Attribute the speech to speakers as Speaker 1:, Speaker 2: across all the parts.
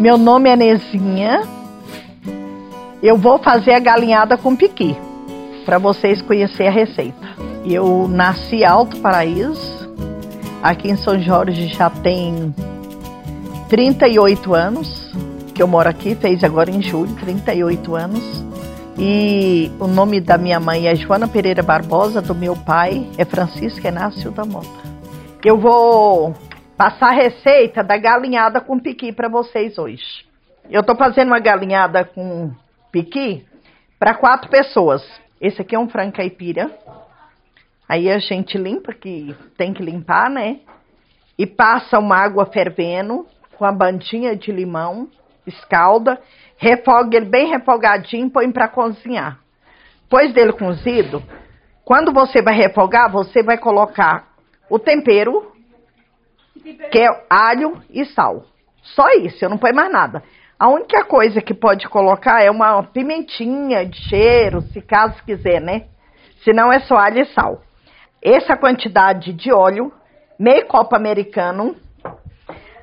Speaker 1: Meu nome é Nezinha. Eu vou fazer a galinhada com piqui, para vocês conhecerem a receita. Eu nasci Alto Paraíso, aqui em São Jorge já tem 38 anos que eu moro aqui, fez agora em julho, 38 anos. E o nome da minha mãe é Joana Pereira Barbosa, do meu pai é Francisco Inácio da Mota. Eu vou passar a receita da galinhada com piqui para vocês hoje. Eu tô fazendo uma galinhada com piqui para quatro pessoas. Esse aqui é um frango caipira. Aí a gente limpa, que tem que limpar, né? E passa uma água fervendo com a bandinha de limão, escalda refoga ele bem refogadinho põe para cozinhar. Depois dele cozido, quando você vai refogar, você vai colocar o tempero, que é alho e sal. Só isso, eu não põe mais nada. A única coisa que pode colocar é uma pimentinha de cheiro, se caso quiser, né? Senão é só alho e sal. Essa quantidade de óleo, meio copo americano.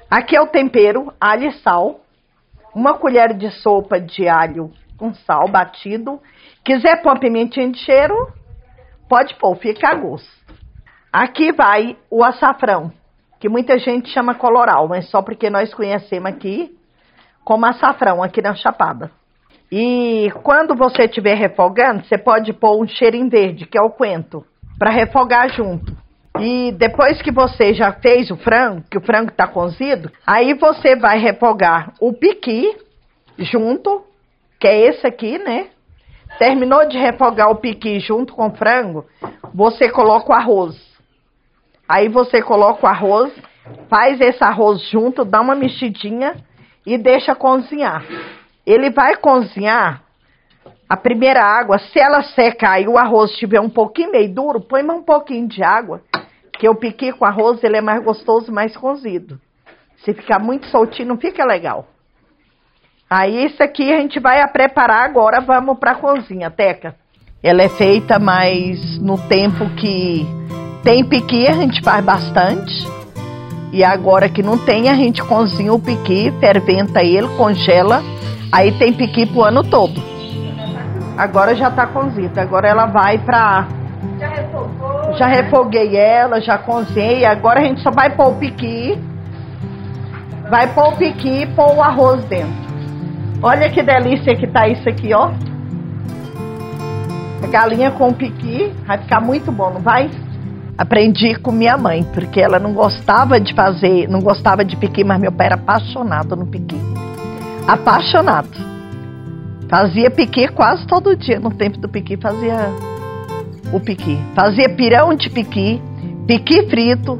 Speaker 1: Aqui é o tempero, alho e sal uma colher de sopa de alho com sal batido. Quiser pôr uma pimentinha de cheiro, pode pôr, fica a gosto. Aqui vai o açafrão, que muita gente chama coloral, mas só porque nós conhecemos aqui como açafrão, aqui na Chapada. E quando você estiver refogando, você pode pôr um cheirinho verde, que é o coentro, para refogar junto. E depois que você já fez o frango, que o frango está cozido, aí você vai refogar o piqui junto, que é esse aqui, né? Terminou de refogar o piqui junto com o frango, você coloca o arroz. Aí você coloca o arroz, faz esse arroz junto, dá uma mexidinha e deixa cozinhar. Ele vai cozinhar a primeira água, se ela secar e o arroz estiver um pouquinho meio duro, põe mais um pouquinho de água que o piqui com arroz ele é mais gostoso, mais cozido. Se ficar muito soltinho, não fica legal. Aí isso aqui a gente vai a preparar agora, vamos para a cozinha, Teca. Ela é feita mais no tempo que tem piqui, a gente faz bastante. E agora que não tem, a gente cozinha o piqui, ferventa ele, congela. Aí tem piqui pro ano todo. Agora já tá cozido. Agora ela vai para Já refogou? Já refoguei ela, já cozinhei. Agora a gente só vai pôr o piqui. Vai pôr o piqui e pôr o arroz dentro. Olha que delícia que tá isso aqui, ó. A galinha com piqui. Vai ficar muito bom, não vai? Aprendi com minha mãe, porque ela não gostava de fazer, não gostava de piqui, mas meu pai era apaixonado no piqui. Apaixonado. Fazia piqui quase todo dia. No tempo do piqui fazia o piqui. Fazia pirão de piqui, piqui frito,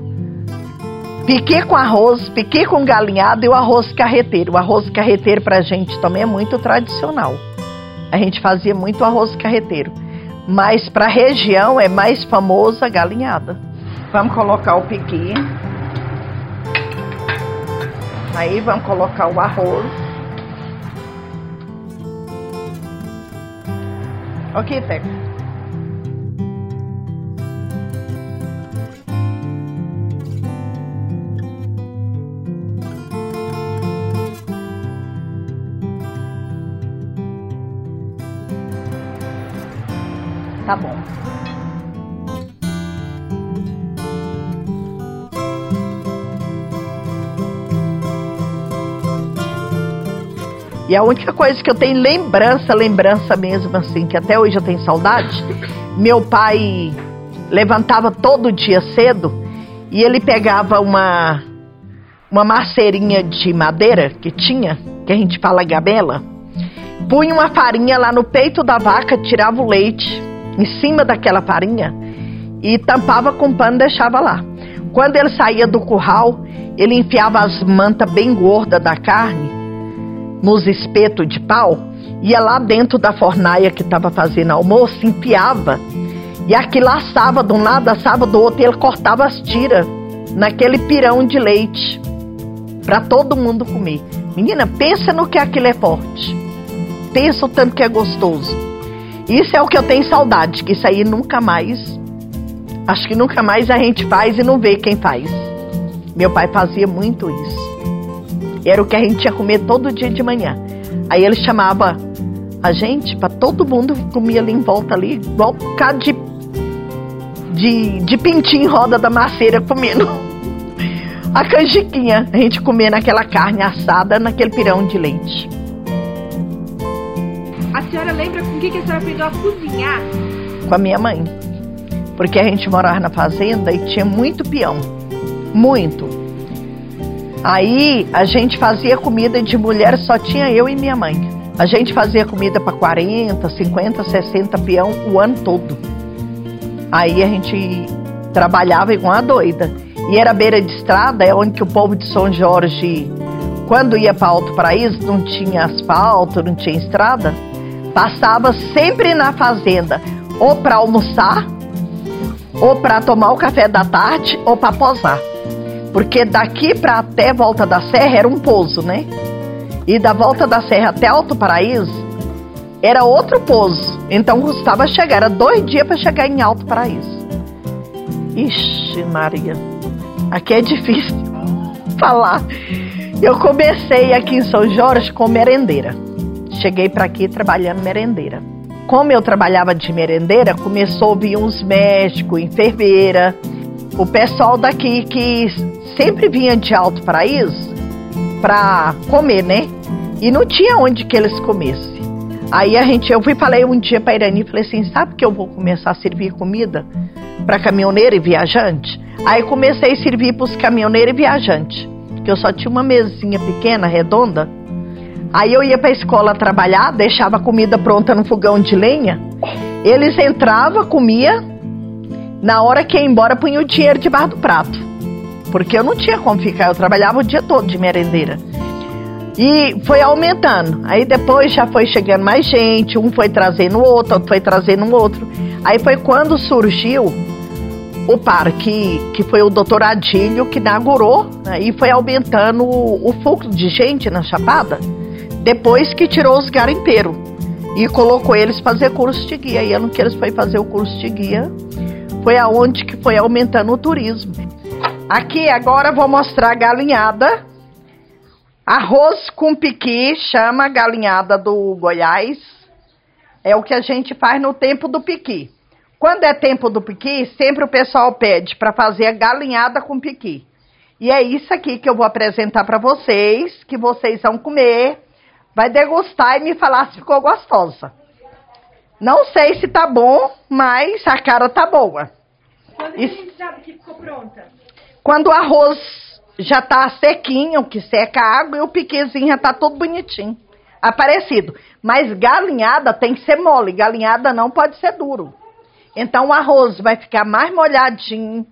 Speaker 1: piqui com arroz, piqui com galinhado e o arroz carreteiro. O arroz carreteiro pra gente também é muito tradicional. A gente fazia muito arroz carreteiro. Mas pra região é mais famosa a galinhada. Vamos colocar o piqui. Aí vamos colocar o arroz. Ok, Teca. E a única coisa que eu tenho lembrança, lembrança mesmo assim, que até hoje eu tenho saudade, meu pai levantava todo dia cedo e ele pegava uma uma maceirinha de madeira que tinha, que a gente fala gabela, punha uma farinha lá no peito da vaca, tirava o leite em cima daquela farinha e tampava com pano e deixava lá. Quando ele saía do curral, ele enfiava as mantas bem gordas da carne nos espetos de pau, ia lá dentro da fornaia que estava fazendo almoço, enfiava e aquilo assava de um lado, assava do outro, e ele cortava as tiras naquele pirão de leite para todo mundo comer. Menina, pensa no que aquilo é forte. Pensa o tanto que é gostoso. Isso é o que eu tenho saudade, que isso aí nunca mais. Acho que nunca mais a gente faz e não vê quem faz. Meu pai fazia muito isso. Era o que a gente ia comer todo dia de manhã. Aí ele chamava a gente para todo mundo comia ali em volta ali, igual um bocado de, de, de pintinho em roda da maceira comendo a canjiquinha. A gente comendo aquela carne assada naquele pirão de leite.
Speaker 2: A senhora lembra com que, que a senhora aprendeu a cozinhar?
Speaker 1: Com a minha mãe. Porque a gente morava na fazenda e tinha muito peão. Muito. Aí a gente fazia comida de mulher, só tinha eu e minha mãe. A gente fazia comida para 40, 50, 60 peão o ano todo. Aí a gente trabalhava igual uma doida. E era beira de estrada, é onde que o povo de São Jorge, quando ia para Alto Paraíso, não tinha asfalto, não tinha estrada, passava sempre na fazenda, ou para almoçar, ou para tomar o café da tarde, ou para posar. Porque daqui para até Volta da Serra era um pouso, né? E da Volta da Serra até Alto Paraíso era outro pouso. Então custava chegar, era dois dias para chegar em Alto Paraíso. Ixi, Maria, aqui é difícil falar. Eu comecei aqui em São Jorge com merendeira. Cheguei para aqui trabalhando merendeira. Como eu trabalhava de merendeira, começou a vir uns médicos, enfermeira, o pessoal daqui que sempre vinha de Alto Paraíso para comer, né? E não tinha onde que eles comessem. Aí a gente, eu fui falei um dia para Irani, falei assim, sabe que eu vou começar a servir comida para caminhoneiro e viajante? Aí comecei a servir para os caminhoneiros e viajantes, porque eu só tinha uma mesinha pequena, redonda. Aí eu ia para a escola trabalhar, deixava a comida pronta no fogão de lenha. Eles entravam, comia, na hora que ia embora punha o dinheiro debaixo do prato porque eu não tinha como ficar, eu trabalhava o dia todo de merendeira. E foi aumentando. Aí depois já foi chegando mais gente, um foi trazendo outro, outro foi trazendo outro. Aí foi quando surgiu o parque, que foi o doutor Adílio que inaugurou, né, e foi aumentando o, o fluxo de gente na Chapada, depois que tirou os garimpeiros e colocou eles fazer curso de guia. E ano que eles foi fazer o curso de guia, foi aonde que foi aumentando o turismo. Aqui agora vou mostrar a galinhada. Arroz com piqui, chama galinhada do Goiás. É o que a gente faz no tempo do piqui. Quando é tempo do piqui, sempre o pessoal pede para fazer a galinhada com piqui. E é isso aqui que eu vou apresentar para vocês, que vocês vão comer, vai degustar e me falar se ficou gostosa. Não sei se tá bom, mas a cara tá boa.
Speaker 2: Quando a gente sabe que ficou pronta?
Speaker 1: Quando o arroz já tá sequinho, que seca a água, e o piquezinho já tá todo bonitinho, aparecido. Mas galinhada tem que ser mole, galinhada não pode ser duro. Então o arroz vai ficar mais molhadinho,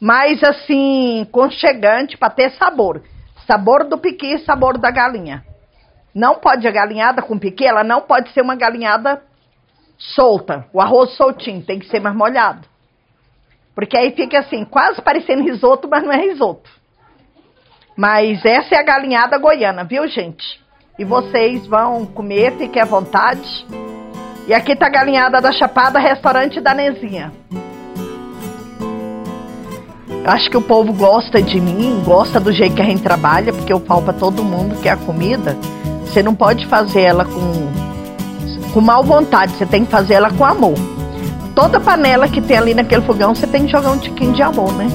Speaker 1: mais assim, conchegante para ter sabor. Sabor do piqui e sabor da galinha. Não pode a galinhada com piqui, ela não pode ser uma galinhada solta. O arroz soltinho tem que ser mais molhado. Porque aí fica assim, quase parecendo risoto, mas não é risoto. Mas essa é a galinhada goiana, viu, gente? E vocês vão comer, fiquem à vontade. E aqui tá a galinhada da Chapada, restaurante da Nezinha. Eu acho que o povo gosta de mim, gosta do jeito que a gente trabalha, porque eu falo pra todo mundo que a comida, você não pode fazer ela com, com mal vontade, você tem que fazer ela com amor toda panela que tem ali naquele fogão, você tem que jogar um tiquinho de amor, né?